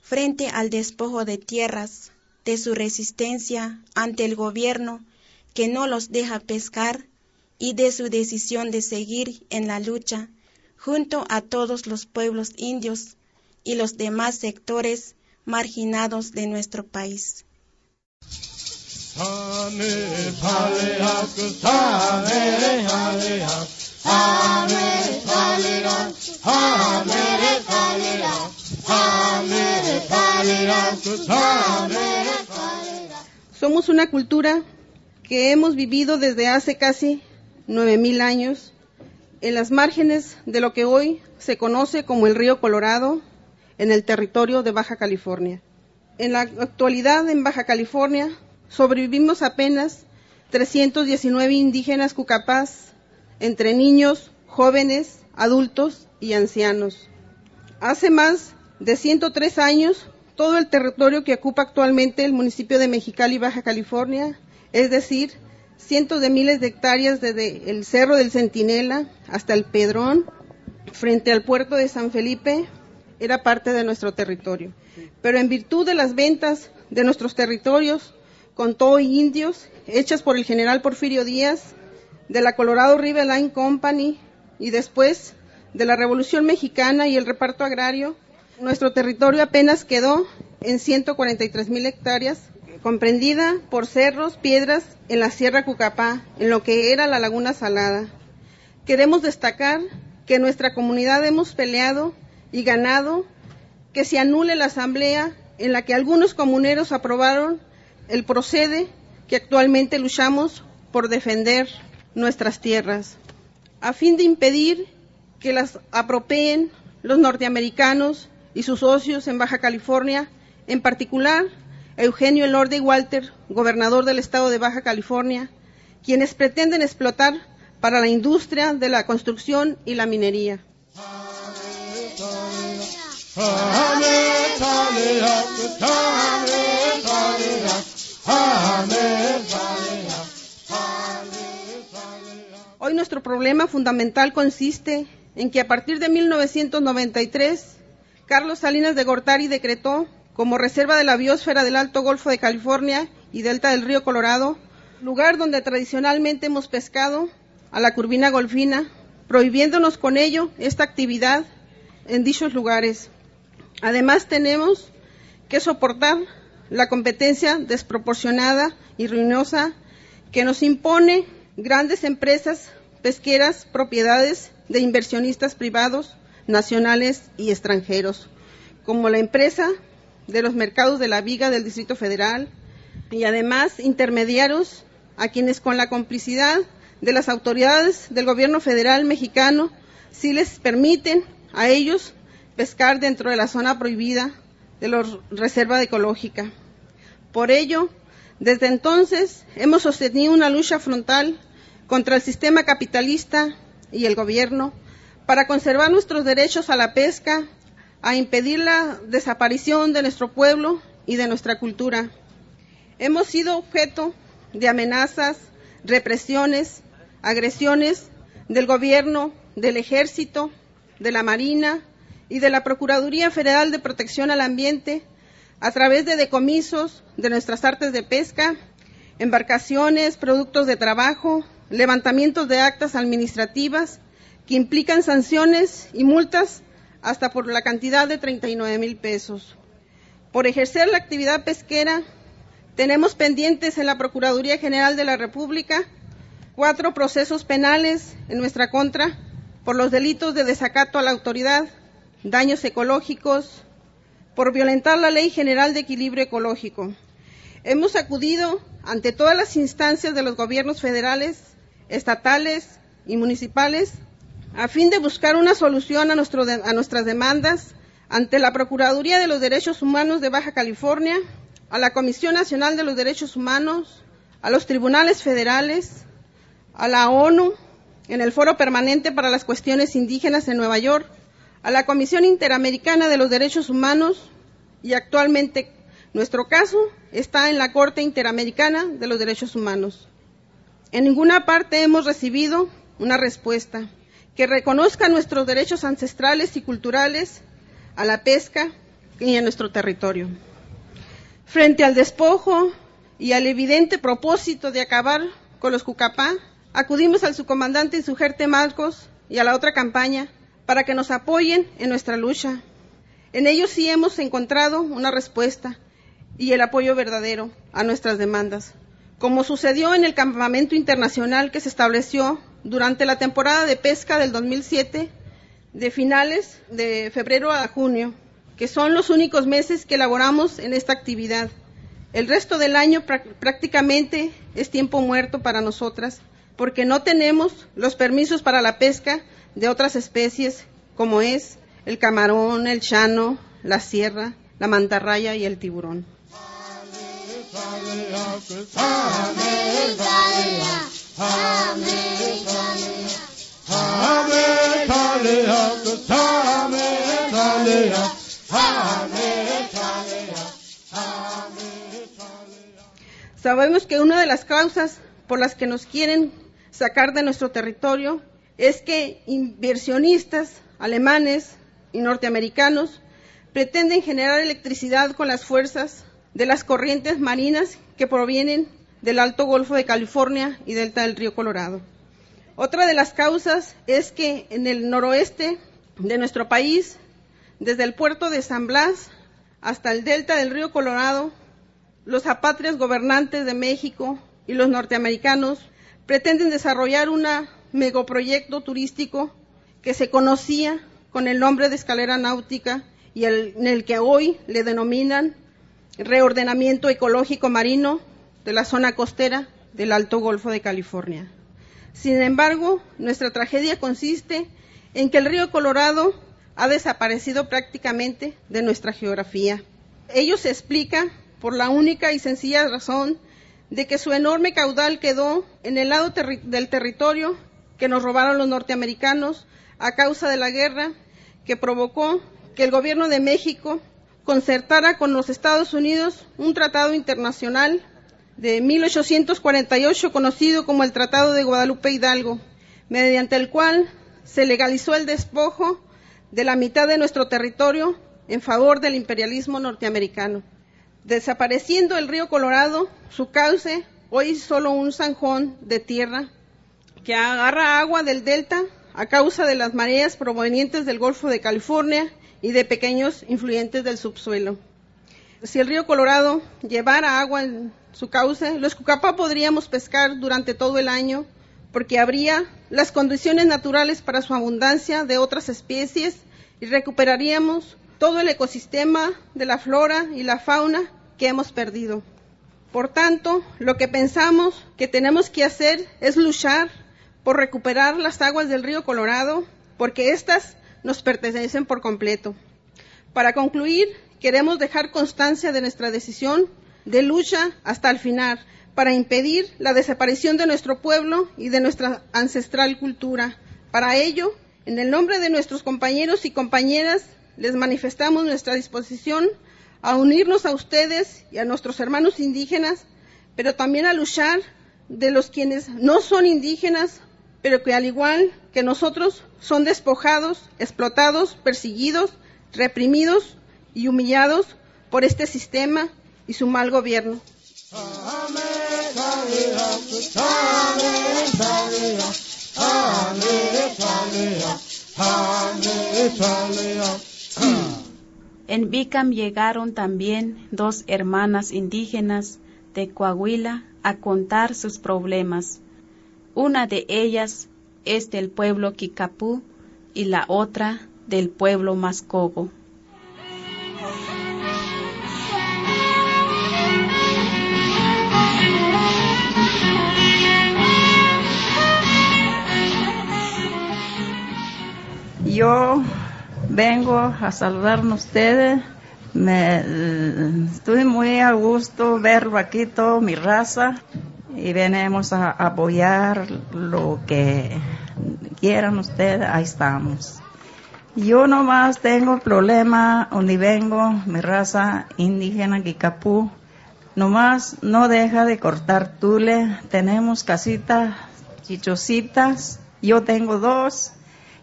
frente al despojo de tierras, de su resistencia ante el gobierno que no los deja pescar y de su decisión de seguir en la lucha junto a todos los pueblos indios y los demás sectores marginados de nuestro país. Somos una cultura que hemos vivido desde hace casi nueve mil años en las márgenes de lo que hoy se conoce como el río Colorado en el territorio de Baja California. En la actualidad en Baja California sobrevivimos apenas 319 indígenas cucapás, entre niños, jóvenes, adultos y ancianos. Hace más de 103 años, todo el territorio que ocupa actualmente el municipio de Mexicali, Baja California, es decir, cientos de miles de hectáreas desde el Cerro del Centinela hasta el Pedrón, frente al puerto de San Felipe, era parte de nuestro territorio. Pero en virtud de las ventas de nuestros territorios con todo indios, hechas por el general Porfirio Díaz, de la Colorado River Line Company y después de la Revolución Mexicana y el reparto agrario, nuestro territorio apenas quedó en 143 mil hectáreas, comprendida por cerros, piedras en la Sierra Cucapá, en lo que era la Laguna Salada. Queremos destacar que nuestra comunidad hemos peleado y ganado que se anule la asamblea en la que algunos comuneros aprobaron el procede que actualmente luchamos por defender nuestras tierras, a fin de impedir que las apropien los norteamericanos y sus socios en Baja California, en particular Eugenio Elorde Walter, gobernador del estado de Baja California, quienes pretenden explotar para la industria de la construcción y la minería. Hoy nuestro problema fundamental consiste en que a partir de 1993, Carlos Salinas de Gortari decretó como reserva de la biosfera del Alto Golfo de California y delta del río Colorado, lugar donde tradicionalmente hemos pescado, a la curvina golfina, prohibiéndonos con ello esta actividad en dichos lugares. Además, tenemos que soportar la competencia desproporcionada y ruinosa que nos impone grandes empresas pesqueras, propiedades de inversionistas privados, nacionales y extranjeros, como la empresa de los mercados de la viga del Distrito Federal y además intermediarios a quienes con la complicidad de las autoridades del gobierno federal mexicano sí les permiten a ellos pescar dentro de la zona prohibida de la reserva ecológica. Por ello, desde entonces hemos sostenido una lucha frontal contra el sistema capitalista y el gobierno para conservar nuestros derechos a la pesca, a impedir la desaparición de nuestro pueblo y de nuestra cultura. Hemos sido objeto de amenazas, represiones, agresiones del gobierno, del ejército, de la Marina y de la Procuraduría Federal de Protección al Ambiente a través de decomisos de nuestras artes de pesca, embarcaciones, productos de trabajo, levantamientos de actas administrativas que implican sanciones y multas hasta por la cantidad de 39 mil pesos. Por ejercer la actividad pesquera, tenemos pendientes en la Procuraduría General de la República cuatro procesos penales en nuestra contra por los delitos de desacato a la autoridad, daños ecológicos, por violentar la Ley General de Equilibrio Ecológico. Hemos acudido ante todas las instancias de los gobiernos federales, estatales y municipales a fin de buscar una solución a, a nuestras demandas ante la Procuraduría de los Derechos Humanos de Baja California, a la Comisión Nacional de los Derechos Humanos, a los tribunales federales, a la ONU, en el Foro Permanente para las Cuestiones Indígenas en Nueva York, a la Comisión Interamericana de los Derechos Humanos y actualmente nuestro caso está en la Corte Interamericana de los Derechos Humanos. En ninguna parte hemos recibido una respuesta que reconozca nuestros derechos ancestrales y culturales a la pesca y a nuestro territorio. Frente al despojo y al evidente propósito de acabar con los Cucapá, acudimos al subcomandante insurgente Marcos y a la otra campaña para que nos apoyen en nuestra lucha. En ellos sí hemos encontrado una respuesta y el apoyo verdadero a nuestras demandas, como sucedió en el campamento internacional que se estableció durante la temporada de pesca del 2007, de finales de febrero a junio, que son los únicos meses que elaboramos en esta actividad. El resto del año prácticamente es tiempo muerto para nosotras, porque no tenemos los permisos para la pesca de otras especies, como es el camarón, el chano, la sierra, la mantarraya y el tiburón. Sabemos que una de las causas por las que nos quieren sacar de nuestro territorio es que inversionistas alemanes y norteamericanos pretenden generar electricidad con las fuerzas de las corrientes marinas que provienen del Alto Golfo de California y delta del río Colorado. Otra de las causas es que en el noroeste de nuestro país, desde el puerto de San Blas hasta el delta del río Colorado, los apatrias gobernantes de México y los norteamericanos pretenden desarrollar un megaproyecto turístico que se conocía con el nombre de escalera náutica y en el que hoy le denominan reordenamiento ecológico marino de la zona costera del Alto Golfo de California. Sin embargo, nuestra tragedia consiste en que el río Colorado ha desaparecido prácticamente de nuestra geografía. Ello se explica por la única y sencilla razón de que su enorme caudal quedó en el lado del territorio que nos robaron los norteamericanos a causa de la guerra que provocó que el gobierno de México concertara con los Estados Unidos un tratado internacional de 1848 conocido como el Tratado de Guadalupe Hidalgo, mediante el cual se legalizó el despojo de la mitad de nuestro territorio en favor del imperialismo norteamericano. Desapareciendo el río Colorado, su cauce, hoy solo un zanjón de tierra que agarra agua del delta a causa de las mareas provenientes del Golfo de California y de pequeños influyentes del subsuelo. Si el río Colorado llevara agua en su cauce, los Cucapá podríamos pescar durante todo el año porque habría las condiciones naturales para su abundancia de otras especies y recuperaríamos todo el ecosistema de la flora y la fauna que hemos perdido. Por tanto, lo que pensamos que tenemos que hacer es luchar por recuperar las aguas del río Colorado, porque éstas nos pertenecen por completo. Para concluir, queremos dejar constancia de nuestra decisión de lucha hasta el final para impedir la desaparición de nuestro pueblo y de nuestra ancestral cultura. Para ello, en el nombre de nuestros compañeros y compañeras, les manifestamos nuestra disposición a unirnos a ustedes y a nuestros hermanos indígenas, pero también a luchar de los quienes no son indígenas pero que al igual que nosotros son despojados, explotados, perseguidos, reprimidos y humillados por este sistema y su mal gobierno. En Bicam llegaron también dos hermanas indígenas de Coahuila a contar sus problemas. Una de ellas es del pueblo Kikapú y la otra del pueblo Mascogo. Yo vengo a saludarnos ustedes. Me, estoy muy a gusto verlo aquí, toda mi raza y venimos a apoyar lo que quieran ustedes, ahí estamos. Yo nomás tengo problema donde vengo, mi raza indígena Kikapú, Nomás no deja de cortar tule. Tenemos casitas chichositas. Yo tengo dos.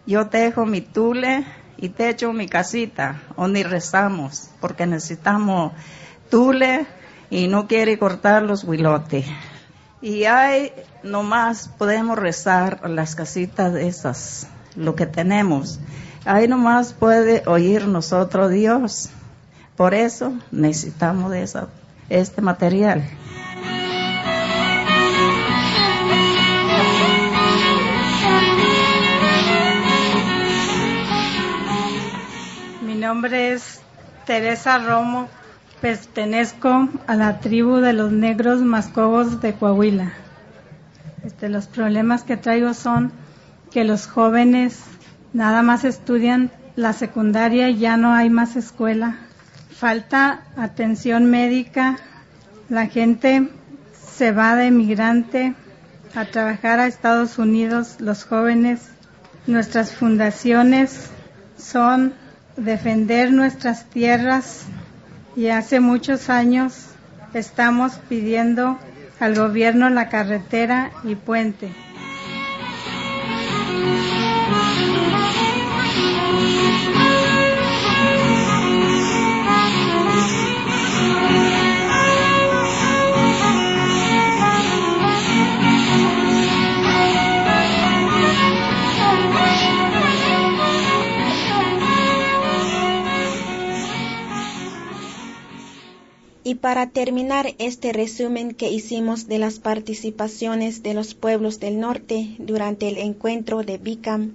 Yo tejo mi tule y techo mi casita donde rezamos porque necesitamos tule y no quiere cortar los huilotes. Y hay, nomás podemos rezar las casitas esas, lo que tenemos. Ahí nomás puede oír nosotros Dios. Por eso necesitamos de esa, este material. Nombre es Teresa Romo, pertenezco a la tribu de los negros mascobos de Coahuila. Este, los problemas que traigo son que los jóvenes nada más estudian la secundaria y ya no hay más escuela. Falta atención médica, la gente se va de emigrante a trabajar a Estados Unidos, los jóvenes. Nuestras fundaciones son defender nuestras tierras y hace muchos años estamos pidiendo al gobierno la carretera y puente. Para terminar este resumen que hicimos de las participaciones de los pueblos del norte durante el encuentro de Bicam,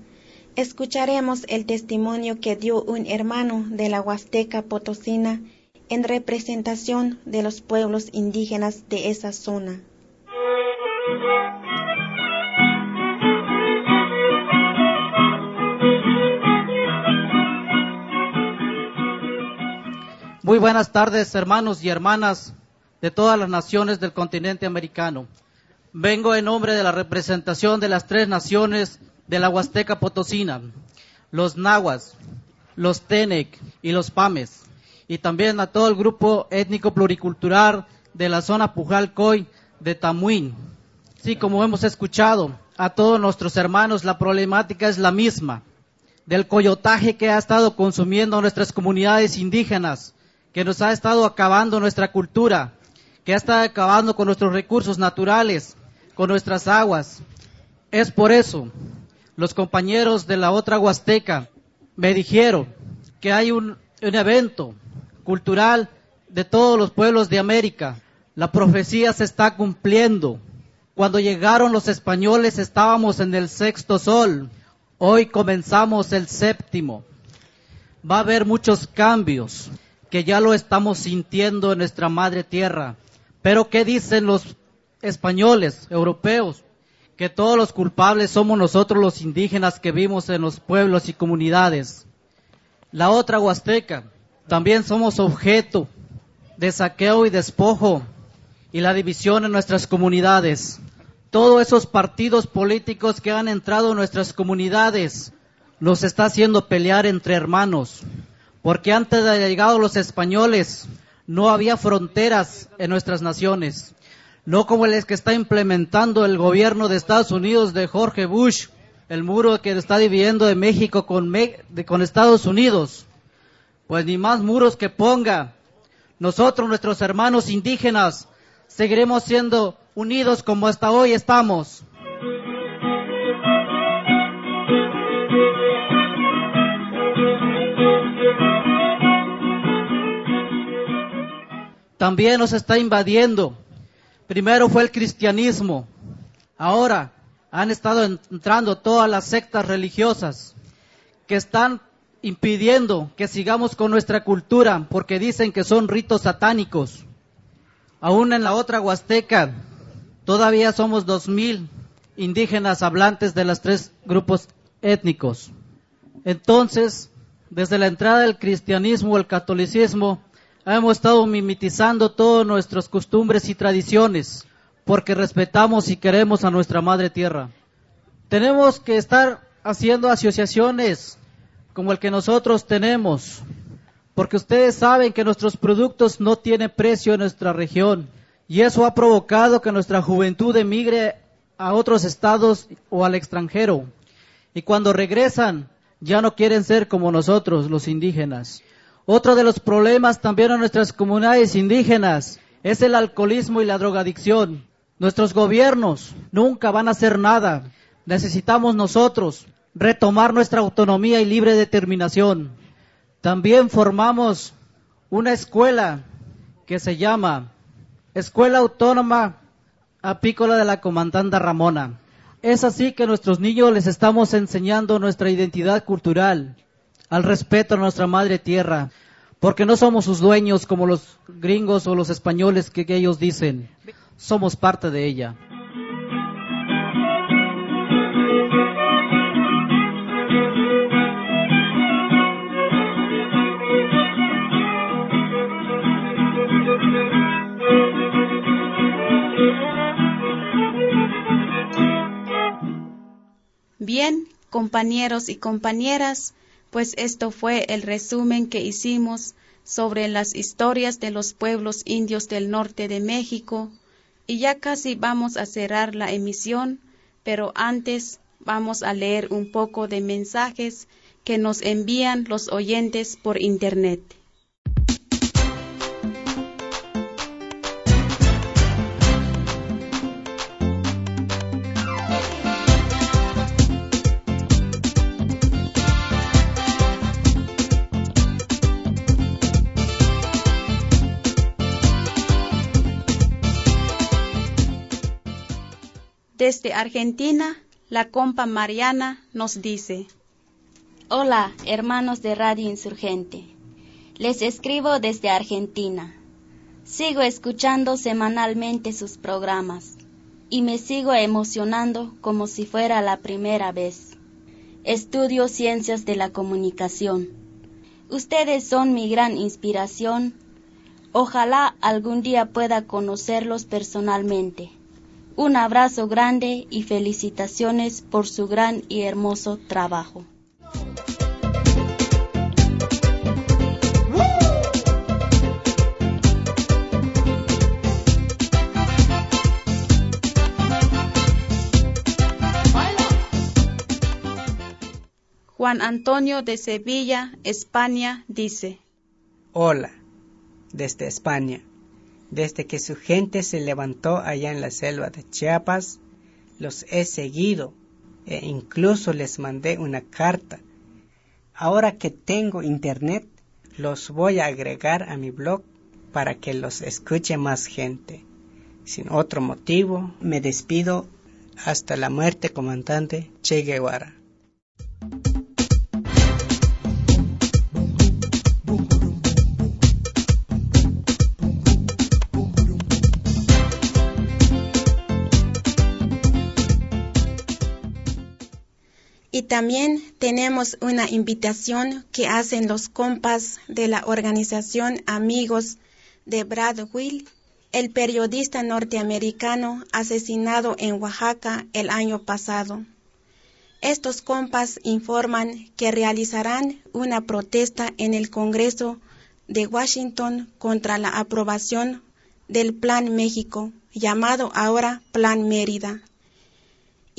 escucharemos el testimonio que dio un hermano de la Huasteca Potosina en representación de los pueblos indígenas de esa zona. Muy buenas tardes, hermanos y hermanas de todas las naciones del continente americano. Vengo en nombre de la representación de las tres naciones de la Huasteca Potosina, los Nahuas, los Tenec y los Pames, y también a todo el grupo étnico pluricultural de la zona Pujalcoy de Tamuín. Sí, como hemos escuchado, a todos nuestros hermanos la problemática es la misma, del coyotaje que ha estado consumiendo nuestras comunidades indígenas, que nos ha estado acabando nuestra cultura, que ha estado acabando con nuestros recursos naturales, con nuestras aguas. Es por eso, los compañeros de la otra Huasteca me dijeron que hay un, un evento cultural de todos los pueblos de América. La profecía se está cumpliendo. Cuando llegaron los españoles estábamos en el sexto sol. Hoy comenzamos el séptimo. Va a haber muchos cambios que ya lo estamos sintiendo en nuestra madre tierra. Pero ¿qué dicen los españoles, europeos? Que todos los culpables somos nosotros los indígenas que vivimos en los pueblos y comunidades. La otra huasteca, también somos objeto de saqueo y despojo y la división en nuestras comunidades. Todos esos partidos políticos que han entrado en nuestras comunidades nos está haciendo pelear entre hermanos. Porque antes de llegar los españoles no había fronteras en nuestras naciones. No como el que está implementando el gobierno de Estados Unidos de Jorge Bush, el muro que está dividiendo de México con Estados Unidos. Pues ni más muros que ponga. Nosotros, nuestros hermanos indígenas, seguiremos siendo unidos como hasta hoy estamos. También nos está invadiendo. Primero fue el cristianismo, ahora han estado entrando todas las sectas religiosas que están impidiendo que sigamos con nuestra cultura porque dicen que son ritos satánicos. Aún en la otra Huasteca todavía somos dos mil indígenas hablantes de los tres grupos étnicos. Entonces, desde la entrada del cristianismo, el catolicismo, hemos estado mimetizando todas nuestras costumbres y tradiciones porque respetamos y queremos a nuestra madre tierra. Tenemos que estar haciendo asociaciones como el que nosotros tenemos, porque ustedes saben que nuestros productos no tienen precio en nuestra región y eso ha provocado que nuestra juventud emigre a otros estados o al extranjero. Y cuando regresan, ya no quieren ser como nosotros, los indígenas. Otro de los problemas también en nuestras comunidades indígenas es el alcoholismo y la drogadicción. Nuestros gobiernos nunca van a hacer nada. Necesitamos nosotros retomar nuestra autonomía y libre determinación. También formamos una escuela que se llama Escuela Autónoma Apícola de la Comandanta Ramona. Es así que a nuestros niños les estamos enseñando nuestra identidad cultural, al respeto a nuestra madre tierra, porque no somos sus dueños como los gringos o los españoles que, ellos dicen, somos parte de ella. Bien, compañeros y compañeras, pues esto fue el resumen que hicimos sobre las historias de los pueblos indios del norte de México y ya casi vamos a cerrar la emisión, pero antes vamos a leer un poco de mensajes que nos envían los oyentes por Internet. Desde Argentina, la compa Mariana nos dice, Hola, hermanos de Radio Insurgente. Les escribo desde Argentina. Sigo escuchando semanalmente sus programas y me sigo emocionando como si fuera la primera vez. Estudio ciencias de la comunicación. Ustedes son mi gran inspiración. Ojalá algún día pueda conocerlos personalmente. Un abrazo grande y felicitaciones por su gran y hermoso trabajo. Juan Antonio de Sevilla, España, dice, Hola, desde España. Desde que su gente se levantó allá en la selva de Chiapas, los he seguido e incluso les mandé una carta. Ahora que tengo internet, los voy a agregar a mi blog para que los escuche más gente. Sin otro motivo, me despido hasta la muerte, comandante Che Guevara. También tenemos una invitación que hacen los compas de la organización Amigos de Brad Will, el periodista norteamericano asesinado en Oaxaca el año pasado. Estos compas informan que realizarán una protesta en el Congreso de Washington contra la aprobación del Plan México, llamado ahora Plan Mérida.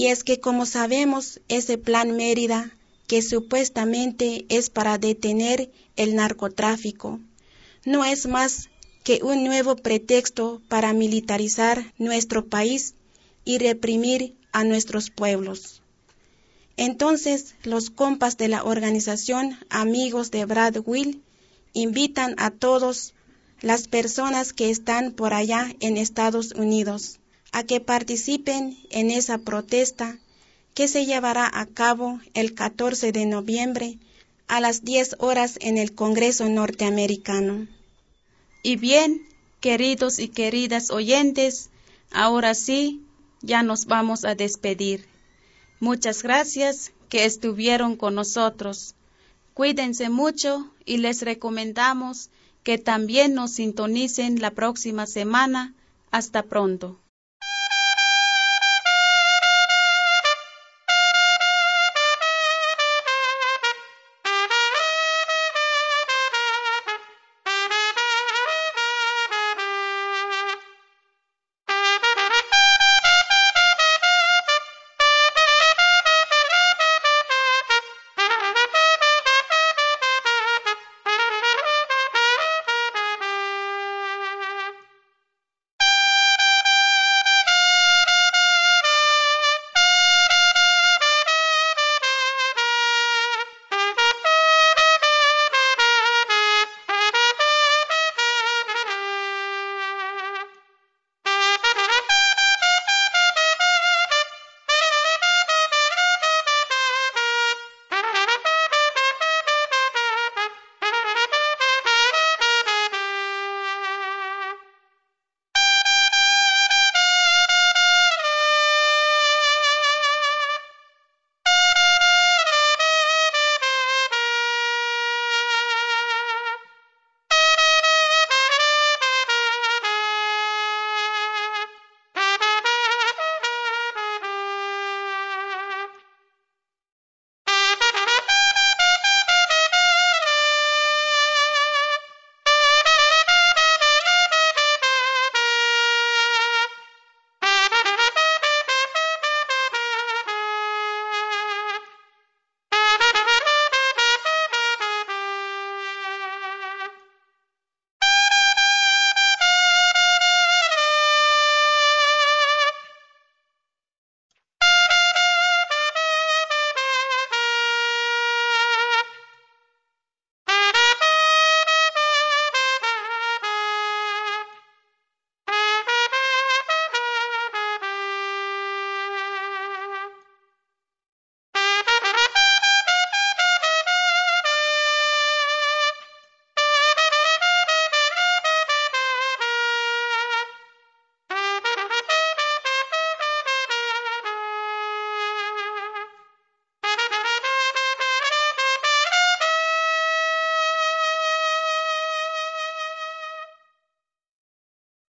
Y es que como sabemos, ese plan Mérida, que supuestamente es para detener el narcotráfico, no es más que un nuevo pretexto para militarizar nuestro país y reprimir a nuestros pueblos. Entonces, los compas de la organización Amigos de Brad Will invitan a todos las personas que están por allá en Estados Unidos a que participen en esa protesta que se llevará a cabo el 14 de noviembre a las 10 horas en el Congreso norteamericano. Y bien, queridos y queridas oyentes, ahora sí, ya nos vamos a despedir. Muchas gracias que estuvieron con nosotros. Cuídense mucho y les recomendamos que también nos sintonicen la próxima semana. Hasta pronto.